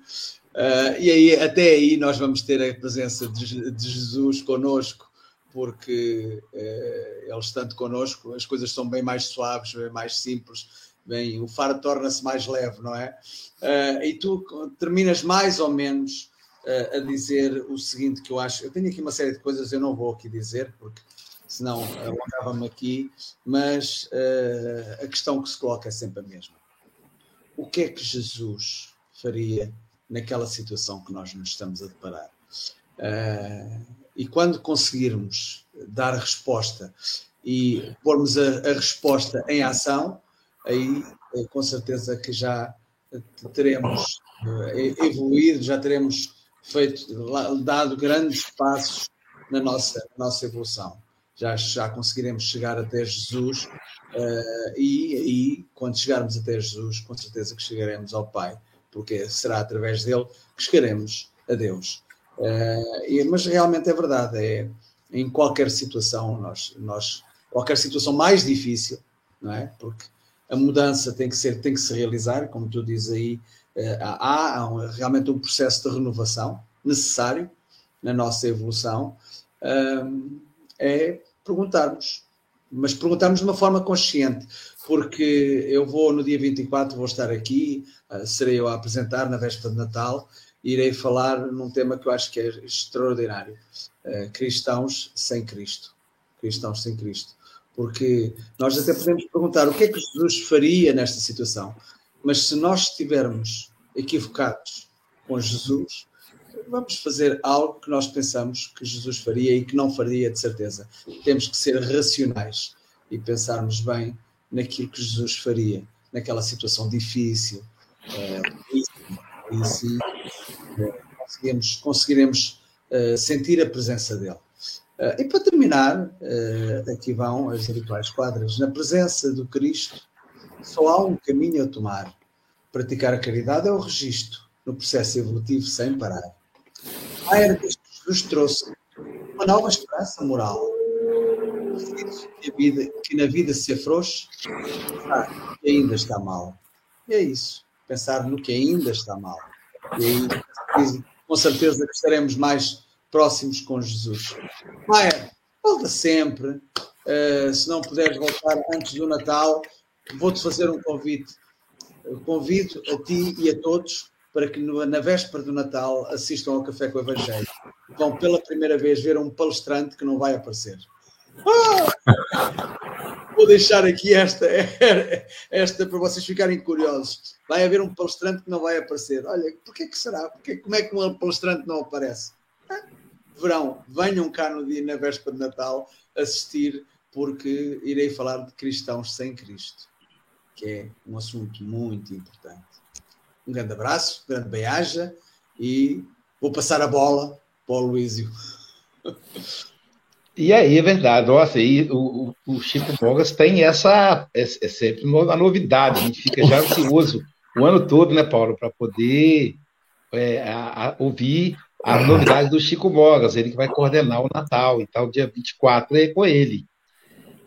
Uh, e aí, até aí, nós vamos ter a presença de, de Jesus conosco, porque uh, ele estando conosco, as coisas são bem mais suaves, bem mais simples, bem, o fardo torna-se mais leve, não é? Uh, e tu terminas mais ou menos uh, a dizer o seguinte que eu acho, eu tenho aqui uma série de coisas, eu não vou aqui dizer, porque senão alongava-me aqui, mas uh, a questão que se coloca é sempre a mesma. O que é que Jesus faria naquela situação que nós nos estamos a deparar? e quando conseguirmos dar a resposta e pormos a, a resposta em ação, aí com certeza que já teremos evoluído, já teremos feito, dado grandes passos na nossa, nossa evolução. Já, já conseguiremos chegar até Jesus uh, e aí, quando chegarmos até Jesus, com certeza que chegaremos ao Pai, porque será através dele que chegaremos a Deus. Uh, e, mas realmente é verdade, é, em qualquer situação, nós, nós, qualquer situação mais difícil, não é? Porque a mudança tem que ser, tem que se realizar, como tu dizes aí, eh, há, realmente um processo de renovação necessário na nossa evolução, é perguntarmos, mas perguntarmos de uma forma consciente, porque eu vou no dia 24, vou estar aqui, eh, serei eu a apresentar na véspera de Natal, irei falar num tema que eu acho que é extraordinário, eh, cristãos sem Cristo, cristãos sem Cristo. Porque nós até podemos perguntar o que é que Jesus faria nesta situação, mas se nós estivermos equivocados com Jesus, vamos fazer algo que nós pensamos que Jesus faria e que não faria, de certeza. Temos que ser racionais e pensarmos bem naquilo que Jesus faria naquela situação difícil. É, e assim é, conseguiremos, conseguiremos é, sentir a presença dele. Uh, e para terminar, uh, aqui vão as habituais quadras. Na presença do Cristo, só há um caminho a tomar. Praticar a caridade é o registro no processo evolutivo sem parar. Que Jesus trouxe uma nova esperança moral. Que, vida, que na vida se afrouxe, ah, que ainda está mal. E é isso. Pensar no que ainda está mal. E aí, com certeza que estaremos mais próximos com Jesus. Maia, volta sempre. Uh, se não puderes voltar antes do Natal, vou-te fazer um convite. Convido a ti e a todos para que no, na véspera do Natal assistam ao Café com o Evangelho. Vão pela primeira vez ver um palestrante que não vai aparecer. Ah! Vou deixar aqui esta, [LAUGHS] esta para vocês ficarem curiosos. Vai haver um palestrante que não vai aparecer. Olha, porquê que será? Porquê, como é que um palestrante não aparece? verão, venham cá no dia, na véspera de Natal, assistir, porque irei falar de cristãos sem Cristo, que é um assunto muito importante. Um grande abraço, grande beijaja e vou passar a bola para o Luísio. E aí, é verdade. Nossa, e o, o Chico Bogas tem essa. É, é sempre uma novidade. A gente fica já ansioso o ano todo, né, Paulo, para poder é, a, a, ouvir a novidade do Chico Bogas, ele que vai coordenar o Natal e tal, dia 24 é com ele.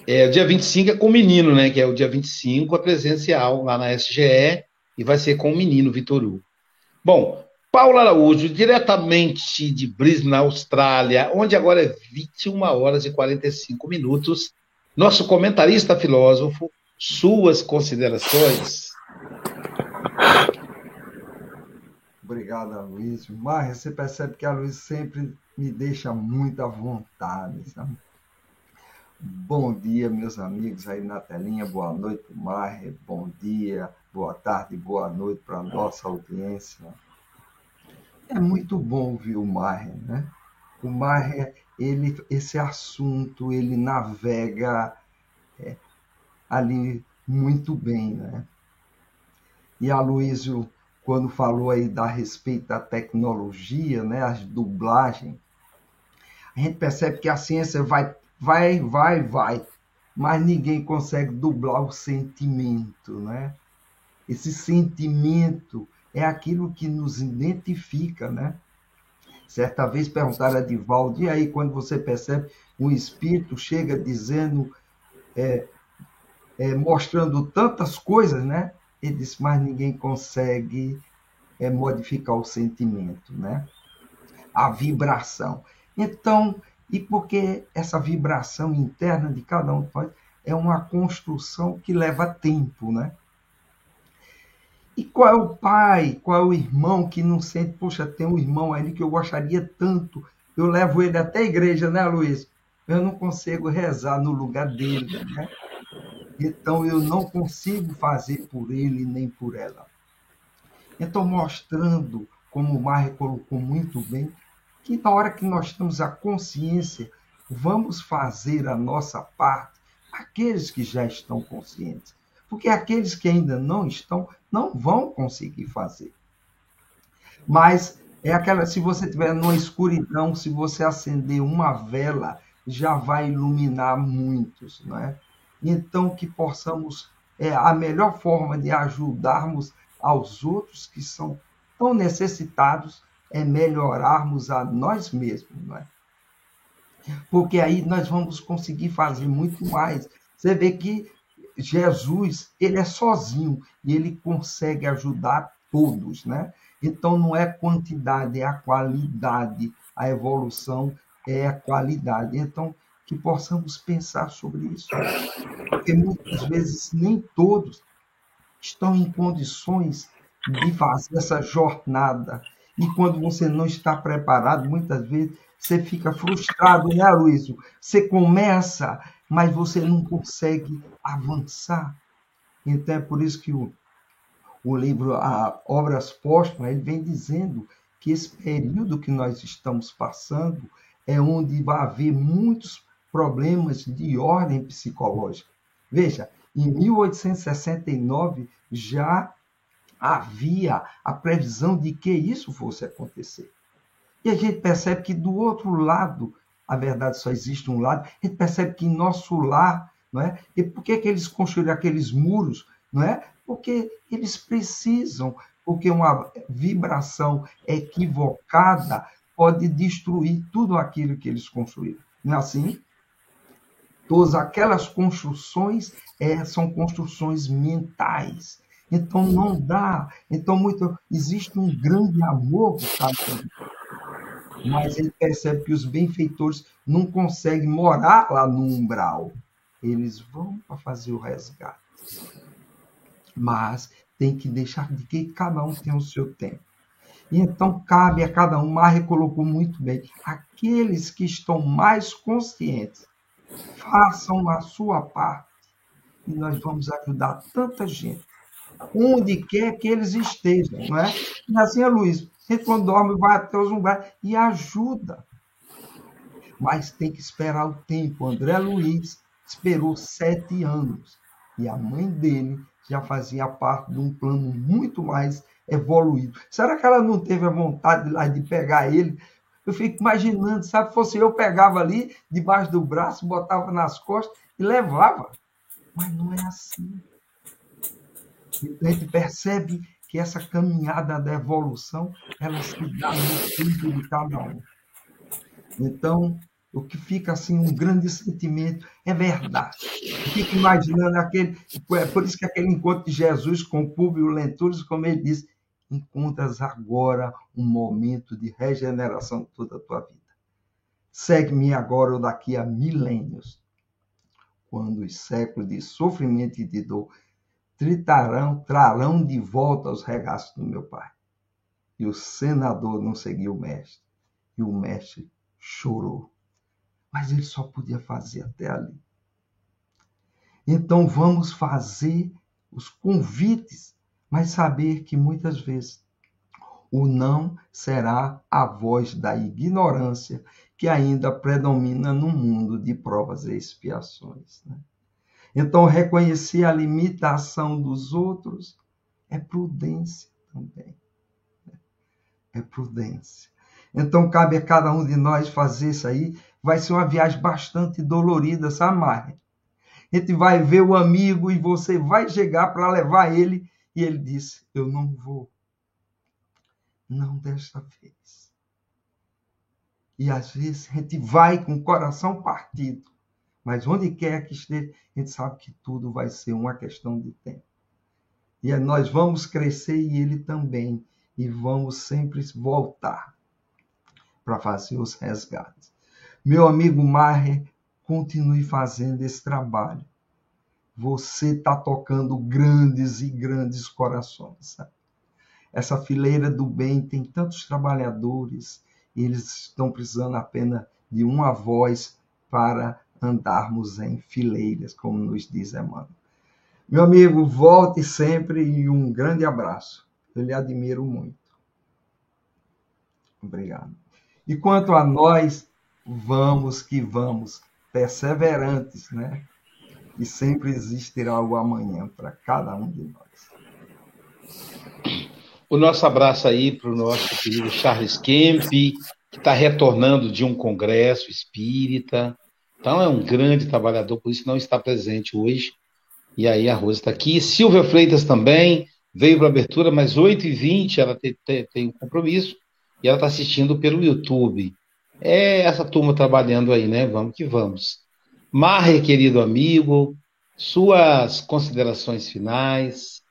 É, o dia 25 é com o menino, né? Que é o dia 25, a presencial lá na SGE, e vai ser com o menino Vitor Hugo. Bom, Paulo Araújo, diretamente de Brisbane, Austrália, onde agora é 21 horas e 45 minutos. Nosso comentarista filósofo, suas considerações. Obrigado, Luiz. Mas você percebe que a Luiz sempre me deixa muito à vontade, sabe? Bom dia, meus amigos aí na telinha. Boa noite, Marre. Bom dia, boa tarde, boa noite para a nossa audiência. É muito bom ouvir o Marre, né? O Marre, ele, esse assunto, ele navega é, ali muito bem, né? E a Luísio, quando falou aí da respeito da tecnologia, né, as dublagens, a gente percebe que a ciência vai, vai, vai, vai, mas ninguém consegue dublar o sentimento, né? Esse sentimento é aquilo que nos identifica, né? Certa vez perguntaram a Divaldo, e aí quando você percebe um espírito chega dizendo, é, é, mostrando tantas coisas, né? Ele disse, mas ninguém consegue é, modificar o sentimento, né? A vibração. Então, e porque essa vibração interna de cada um é uma construção que leva tempo, né? E qual é o pai, qual é o irmão que não sente, poxa, tem um irmão ali que eu gostaria tanto, eu levo ele até a igreja, né, Luiz? Eu não consigo rezar no lugar dele, né? Então eu não consigo fazer por ele nem por ela. Então, mostrando, como o Marre colocou muito bem, que na hora que nós temos a consciência, vamos fazer a nossa parte, aqueles que já estão conscientes. Porque aqueles que ainda não estão, não vão conseguir fazer. Mas é aquela, se você estiver numa escuridão, se você acender uma vela, já vai iluminar muitos, não é? Então que possamos é a melhor forma de ajudarmos aos outros que são tão necessitados é melhorarmos a nós mesmos, não é? Porque aí nós vamos conseguir fazer muito mais. Você vê que Jesus, ele é sozinho e ele consegue ajudar todos, né? Então não é quantidade, é a qualidade. A evolução é a qualidade. Então que possamos pensar sobre isso, porque muitas vezes nem todos estão em condições de fazer essa jornada. E quando você não está preparado, muitas vezes você fica frustrado, né, Luísio? Você começa mas você não consegue avançar. Então é por isso que o, o livro a Obras Póstumas ele vem dizendo que esse período que nós estamos passando é onde vai haver muitos problemas de ordem psicológica. Veja, em 1869 já havia a previsão de que isso fosse acontecer. E a gente percebe que do outro lado a verdade só existe um lado, a gente percebe que em nosso lar, não é? E por que, que eles construíram aqueles muros, não é? Porque eles precisam, porque uma vibração equivocada pode destruir tudo aquilo que eles construíram. Não é assim? Todas aquelas construções é, são construções mentais. Então não dá. Então muito existe um grande amor cada mas ele percebe que os benfeitores não conseguem morar lá no umbral. Eles vão para fazer o resgate. Mas tem que deixar de que cada um tem o seu tempo. E então cabe a cada um, Marre colocou muito bem, aqueles que estão mais conscientes, façam a sua parte e nós vamos ajudar tanta gente, onde quer que eles estejam, não é? E assim é Luiz, gente, quando dorme, vai até os umbrais e ajuda. Mas tem que esperar o tempo. André Luiz esperou sete anos. E a mãe dele já fazia parte de um plano muito mais evoluído. Será que ela não teve a vontade lá de pegar ele? Eu fico imaginando, sabe, se fosse eu, pegava ali, debaixo do braço, botava nas costas e levava. Mas não é assim. A gente percebe que essa caminhada da evolução, ela se dá no espírito de cada um. Então, o que fica assim um grande sentimento é verdade. Fica imaginando aquele, é por isso que aquele encontro de Jesus com Públio Lentulus, como ele diz, encontras agora um momento de regeneração toda a tua vida. Segue-me agora ou daqui a milênios, quando os séculos de sofrimento e de dor tritarão, trarão de volta os regaços do meu pai. E o senador não seguiu o mestre, e o mestre chorou. Mas ele só podia fazer até ali. Então vamos fazer os convites mas saber que muitas vezes o não será a voz da ignorância que ainda predomina no mundo de provas e expiações. Né? Então, reconhecer a limitação dos outros é prudência também. Né? É prudência. Então, cabe a cada um de nós fazer isso aí. Vai ser uma viagem bastante dolorida, sabe, Mari? A gente vai ver o amigo e você vai chegar para levar ele e ele disse: Eu não vou. Não desta vez. E às vezes a gente vai com o coração partido, mas onde quer que esteja, a gente sabe que tudo vai ser uma questão de tempo. E nós vamos crescer e ele também, e vamos sempre voltar para fazer os resgates. Meu amigo Marre, continue fazendo esse trabalho você está tocando grandes e grandes corações. Sabe? Essa fileira do bem tem tantos trabalhadores, eles estão precisando apenas de uma voz para andarmos em fileiras, como nos diz Emmanuel. Meu amigo, volte sempre e um grande abraço. Eu lhe admiro muito. Obrigado. E quanto a nós, vamos que vamos, perseverantes, né? e sempre existirá o amanhã para cada um de nós. O nosso abraço aí para o nosso querido Charles Kemp, que está retornando de um congresso espírita. Então é um grande trabalhador, por isso não está presente hoje. E aí a Rosa está aqui. Silvia Freitas também veio para a abertura, mas 8h20 ela tem, tem, tem um compromisso e ela está assistindo pelo YouTube. É essa turma trabalhando aí, né? Vamos que vamos. Marre, querido amigo, suas considerações finais.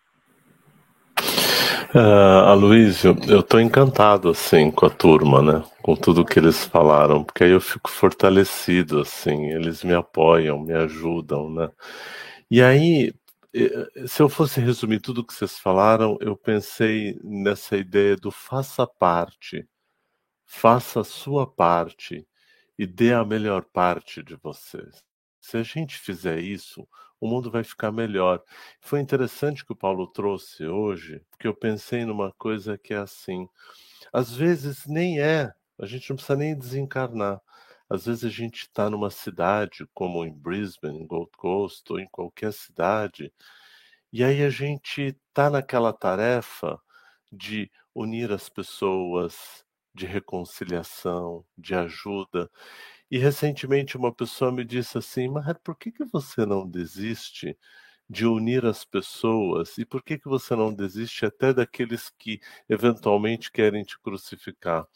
Uh, Aloysio, eu estou encantado assim com a turma, né? Com tudo que eles falaram, porque aí eu fico fortalecido, assim, eles me apoiam, me ajudam, né? E aí, se eu fosse resumir tudo que vocês falaram, eu pensei nessa ideia do faça parte, faça a sua parte e dê a melhor parte de vocês. Se a gente fizer isso, o mundo vai ficar melhor. Foi interessante que o Paulo trouxe hoje, porque eu pensei numa coisa que é assim: às vezes nem é, a gente não precisa nem desencarnar. Às vezes a gente está numa cidade, como em Brisbane, em Gold Coast, ou em qualquer cidade, e aí a gente está naquela tarefa de unir as pessoas, de reconciliação, de ajuda. E recentemente uma pessoa me disse assim: Mas por que, que você não desiste de unir as pessoas? E por que, que você não desiste até daqueles que eventualmente querem te crucificar?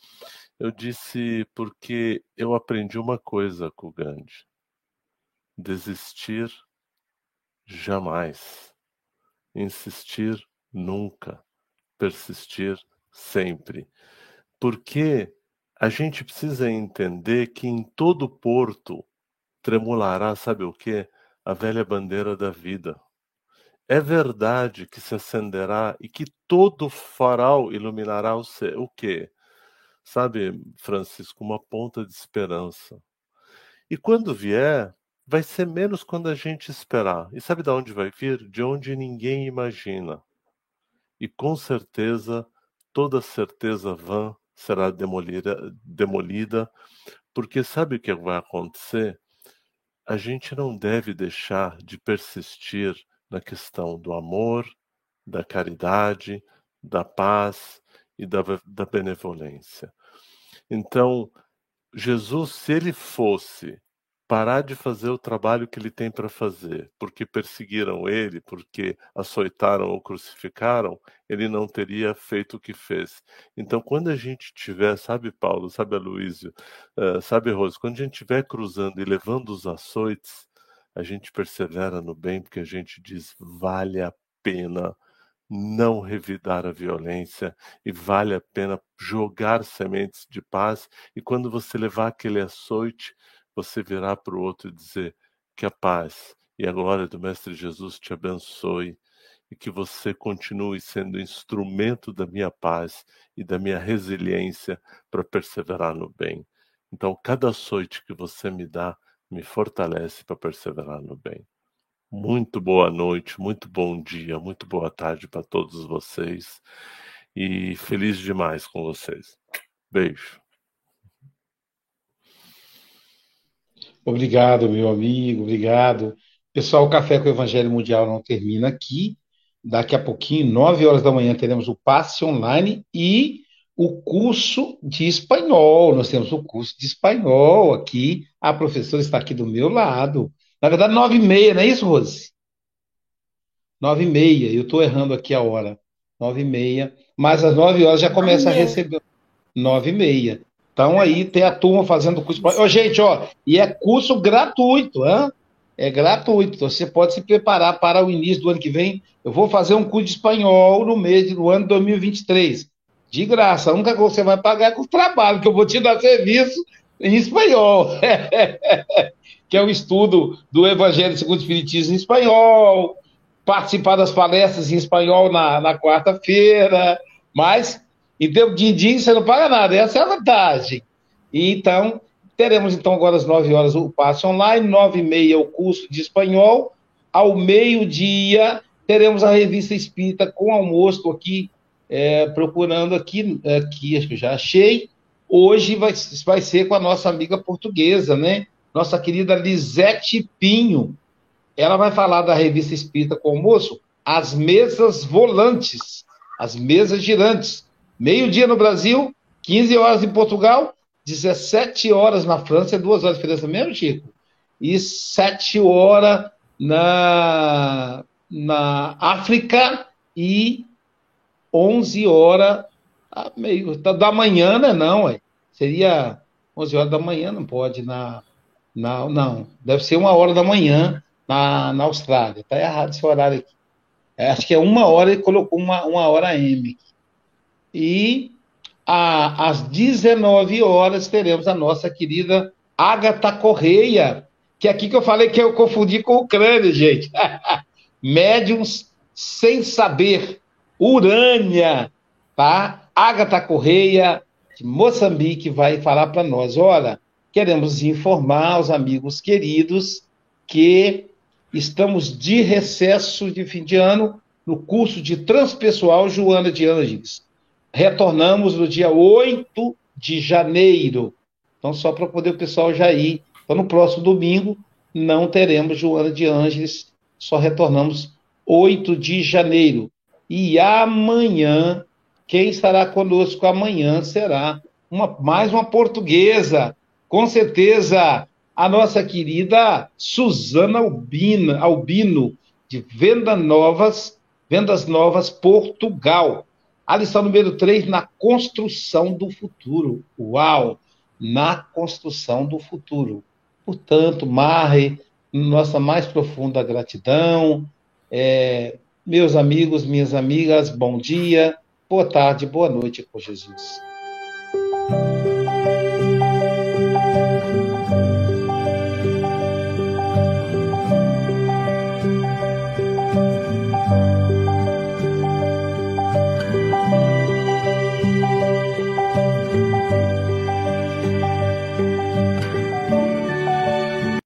Eu disse: Porque eu aprendi uma coisa com o Gandhi: desistir jamais, insistir nunca, persistir sempre. Porque a gente precisa entender que em todo porto tremulará, sabe o que? A velha bandeira da vida. É verdade que se acenderá e que todo farol iluminará o céu. O quê? Sabe, Francisco, uma ponta de esperança. E quando vier, vai ser menos quando a gente esperar. E sabe de onde vai vir? De onde ninguém imagina. E com certeza, toda certeza vã será demolida, demolida, porque sabe o que vai acontecer? a gente não deve deixar de persistir na questão do amor, da caridade, da paz e da, da benevolência. Então, Jesus, se ele fosse parar de fazer o trabalho que ele tem para fazer, porque perseguiram ele, porque açoitaram ou crucificaram, ele não teria feito o que fez. Então, quando a gente tiver, sabe, Paulo, sabe, Aloysio, uh, sabe, Rose, quando a gente estiver cruzando e levando os açoites, a gente persevera no bem, porque a gente diz, vale a pena não revidar a violência e vale a pena jogar sementes de paz. E quando você levar aquele açoite, você virar para o outro e dizer que a paz e a glória do Mestre Jesus te abençoe e que você continue sendo instrumento da minha paz e da minha resiliência para perseverar no bem. Então, cada açoite que você me dá me fortalece para perseverar no bem. Muito boa noite, muito bom dia, muito boa tarde para todos vocês e feliz demais com vocês. Beijo. Obrigado, meu amigo, obrigado. Pessoal, o Café com o Evangelho Mundial não termina aqui. Daqui a pouquinho, nove horas da manhã, teremos o passe online e o curso de espanhol. Nós temos o curso de espanhol aqui. A professora está aqui do meu lado. Na verdade, nove e meia, não é isso, Rose? Nove e meia. Eu estou errando aqui a hora. Nove e meia. Mas às nove horas já começa a receber. Nove e meia. Então aí tem a turma fazendo curso. Oh, gente, ó, e é curso gratuito, hein? É gratuito. Você pode se preparar para o início do ano que vem. Eu vou fazer um curso de espanhol no mês do ano 2023. De graça. A única coisa que você vai pagar é com o trabalho, que eu vou te dar serviço em espanhol. [LAUGHS] que é o estudo do Evangelho segundo o Espiritismo em espanhol, participar das palestras em espanhol na, na quarta-feira, mas em tempo de din você não paga nada, essa é a vantagem. E, então, teremos então agora às 9 horas o passe online, 9 e meia o curso de espanhol, ao meio-dia teremos a revista espírita com almoço aqui, é, procurando aqui, aqui, acho que eu já achei. Hoje vai, vai ser com a nossa amiga portuguesa, né? Nossa querida Lisete Pinho. Ela vai falar da revista espírita com almoço, as mesas volantes, as mesas girantes. Meio-dia no Brasil, 15 horas em Portugal, 17 horas na França, é duas horas de diferença mesmo, Chico? E 7 horas na, na África e 11 horas meio, da manhã, né? Não, ué. seria 11 horas da manhã, não pode, na, na, não, deve ser uma hora da manhã na, na Austrália, tá errado esse horário aqui. É, acho que é uma hora e colocou uma, uma hora M. E a, às 19 horas teremos a nossa querida Agatha Correia, que é aqui que eu falei que eu confundi com o crânio, gente. [LAUGHS] Médiums sem saber. Urânia, tá? Agatha Correia, de Moçambique, vai falar para nós. Olha, queremos informar os amigos queridos que estamos de recesso de fim de ano no curso de transpessoal Joana de Ângeles retornamos no dia 8 de janeiro. Então, só para poder o pessoal já ir. Então, no próximo domingo, não teremos Joana de Ângeles, só retornamos 8 de janeiro. E amanhã, quem estará conosco amanhã será uma, mais uma portuguesa, com certeza, a nossa querida Suzana Albina, Albino, de Venda Novas, Vendas Novas, Portugal. A lição número 3, na construção do futuro. Uau! Na construção do futuro. Portanto, Marre, nossa mais profunda gratidão. É, meus amigos, minhas amigas, bom dia, boa tarde, boa noite com Jesus.